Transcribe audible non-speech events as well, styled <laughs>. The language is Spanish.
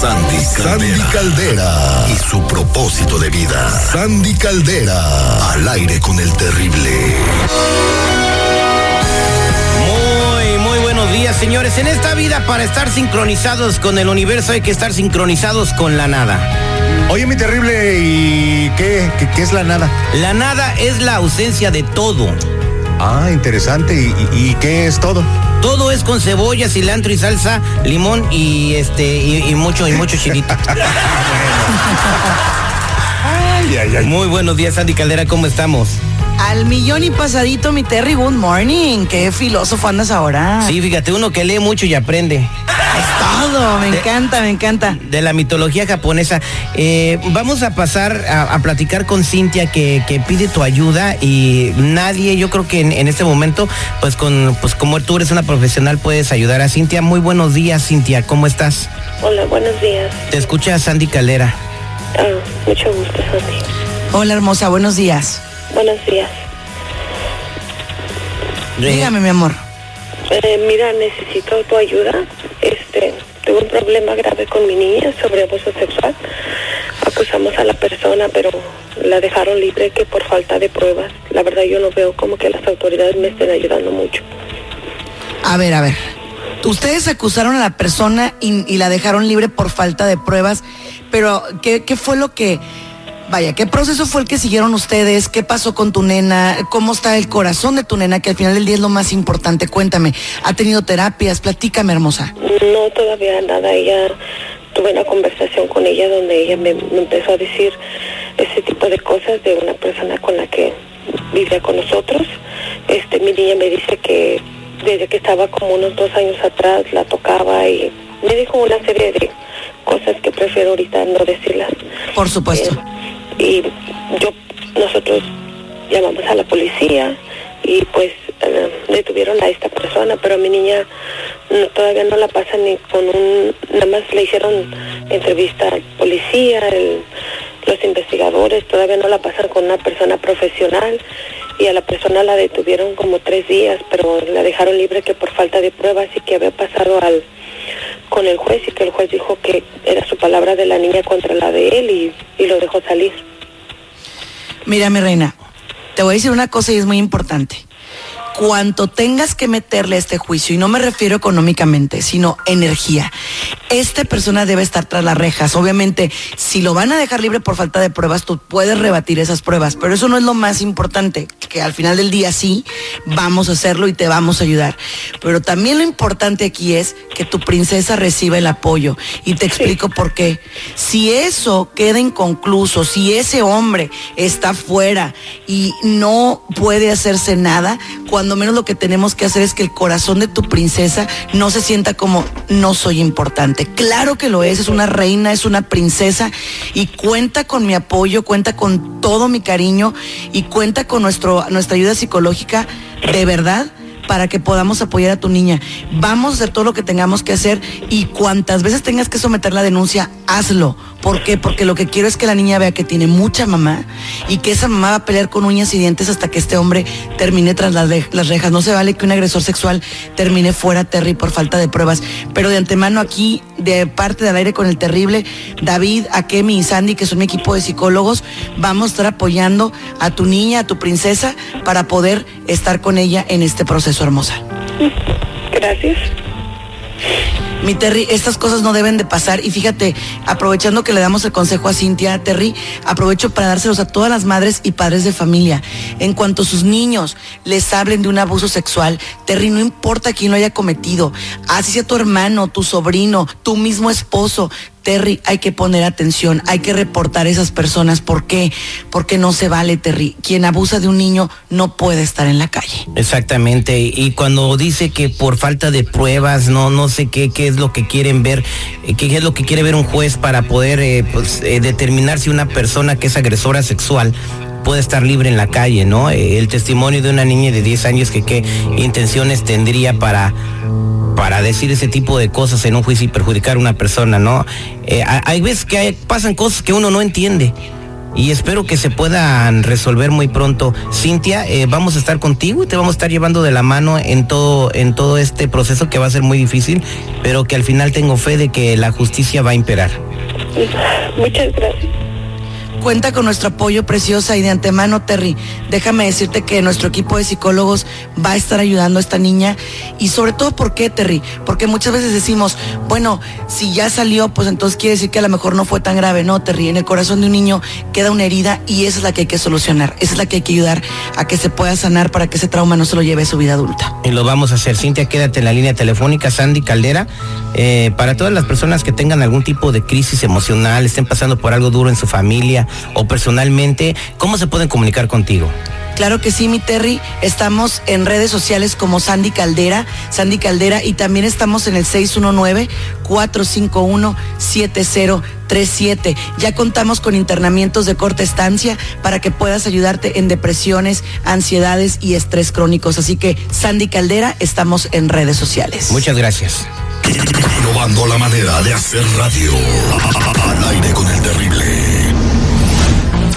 Sandy Caldera. Sandy Caldera. Y su propósito de vida. Sandy Caldera. Al aire con el terrible. Muy, muy buenos días, señores. En esta vida, para estar sincronizados con el universo, hay que estar sincronizados con la nada. Oye, mi terrible, ¿y qué, qué, qué es la nada? La nada es la ausencia de todo. Ah, interesante. ¿Y, y- y qué es todo? Todo es con cebolla, cilantro y salsa, limón y este y, y mucho y mucho chilito. <laughs> Ay, ay, ay. Muy buenos días, Andy Caldera, ¿cómo estamos? Al millón y pasadito, mi Terry, good morning. Qué filósofo andas ahora. Sí, fíjate, uno que lee mucho y aprende. Todo, me De- encanta, me encanta. de la mitología japonesa. Eh, vamos a pasar a, a platicar con Cintia que, que pide tu ayuda y nadie, yo creo que en, en este momento, pues con pues como tú eres una profesional puedes ayudar a Cintia. Muy buenos días, Cintia, ¿cómo estás? Hola, buenos días. Te escucha Sandy Calera. Ah, mucho gusto, Sandy. Hola, hermosa, buenos días. Buenos días. Dígame, mi amor. Eh, mira, necesito tu ayuda. Este, tuve un problema grave con mi niña sobre abuso sexual. Acusamos a la persona, pero la dejaron libre que por falta de pruebas. La verdad yo no veo como que las autoridades me estén ayudando mucho. A ver, a ver. Ustedes acusaron a la persona y, y la dejaron libre por falta de pruebas, pero ¿qué, qué fue lo que... Vaya, ¿qué proceso fue el que siguieron ustedes? ¿Qué pasó con tu nena? ¿Cómo está el corazón de tu nena? Que al final del día es lo más importante. Cuéntame, ¿ha tenido terapias? Platícame, hermosa. No, todavía nada. Ella tuve una conversación con ella donde ella me, me empezó a decir ese tipo de cosas de una persona con la que vivía con nosotros. Este, mi niña me dice que desde que estaba como unos dos años atrás la tocaba y me dijo una serie de cosas que prefiero ahorita no decirlas. Por supuesto. Eh, y yo, nosotros llamamos a la policía y pues eh, detuvieron a esta persona, pero a mi niña todavía no la pasan ni con un, nada más le hicieron entrevista al policía, el- los investigadores, todavía no la pasan con una persona profesional y a la persona la detuvieron como tres días, pero la dejaron libre que por falta de pruebas y que había pasado al con el juez y que el juez dijo que era su palabra de la niña contra la de él y, y lo dejó salir. Mira, mi reina, te voy a decir una cosa y es muy importante. Cuanto tengas que meterle a este juicio, y no me refiero económicamente, sino energía, esta persona debe estar tras las rejas. Obviamente, si lo van a dejar libre por falta de pruebas, tú puedes rebatir esas pruebas, pero eso no es lo más importante, que al final del día sí, vamos a hacerlo y te vamos a ayudar. Pero también lo importante aquí es que tu princesa reciba el apoyo. Y te explico por qué. Si eso queda inconcluso, si ese hombre está fuera y no puede hacerse nada, cuando menos lo que tenemos que hacer es que el corazón de tu princesa no se sienta como no soy importante. Claro que lo es, es una reina, es una princesa y cuenta con mi apoyo, cuenta con todo mi cariño y cuenta con nuestra ayuda psicológica de verdad para que podamos apoyar a tu niña. Vamos a hacer todo lo que tengamos que hacer y cuantas veces tengas que someter la denuncia, hazlo, ¿Por qué? Porque lo que quiero es que la niña vea que tiene mucha mamá y que esa mamá va a pelear con uñas y dientes hasta que este hombre termine tras las, las rejas. No se vale que un agresor sexual termine fuera, Terry, por falta de pruebas. Pero de antemano aquí, de parte del aire con el terrible, David, Akemi y Sandy, que son mi equipo de psicólogos, vamos a estar apoyando a tu niña, a tu princesa, para poder estar con ella en este proceso hermosa. Gracias. Mi Terry, estas cosas no deben de pasar y fíjate, aprovechando que le damos el consejo a Cintia, Terry, aprovecho para dárselos a todas las madres y padres de familia. En cuanto sus niños les hablen de un abuso sexual, Terry, no importa quién lo haya cometido, así sea tu hermano, tu sobrino, tu mismo esposo, Terry, hay que poner atención, hay que reportar a esas personas. ¿Por qué? Porque no se vale, Terry. Quien abusa de un niño no puede estar en la calle. Exactamente. Y cuando dice que por falta de pruebas, no, no sé qué, qué es lo que quieren ver, eh, qué es lo que quiere ver un juez para poder eh, pues, eh, determinar si una persona que es agresora sexual puede estar libre en la calle, ¿no? el testimonio de una niña de 10 años que qué intenciones tendría para para decir ese tipo de cosas en un juicio y perjudicar a una persona, ¿no? Eh, hay veces que pasan cosas que uno no entiende y espero que se puedan resolver muy pronto. Cintia, eh, vamos a estar contigo y te vamos a estar llevando de la mano en todo, en todo este proceso que va a ser muy difícil, pero que al final tengo fe de que la justicia va a imperar. Muchas gracias. Cuenta con nuestro apoyo preciosa y de antemano, Terry. Déjame decirte que nuestro equipo de psicólogos va a estar ayudando a esta niña y sobre todo, ¿por qué, Terry? Porque muchas veces decimos, bueno, si ya salió, pues entonces quiere decir que a lo mejor no fue tan grave. No, Terry, en el corazón de un niño queda una herida y esa es la que hay que solucionar. Esa es la que hay que ayudar a que se pueda sanar para que ese trauma no se lo lleve a su vida adulta. Y lo vamos a hacer. Cintia, quédate en la línea telefónica, Sandy Caldera. Eh, para todas las personas que tengan algún tipo de crisis emocional, estén pasando por algo duro en su familia, o personalmente, ¿cómo se pueden comunicar contigo? Claro que sí, mi Terry. Estamos en redes sociales como Sandy Caldera, Sandy Caldera, y también estamos en el 619-451-7037. Ya contamos con internamientos de corta estancia para que puedas ayudarte en depresiones, ansiedades y estrés crónicos. Así que, Sandy Caldera, estamos en redes sociales. Muchas gracias. Innovando la manera de hacer radio. Al aire con el terrible.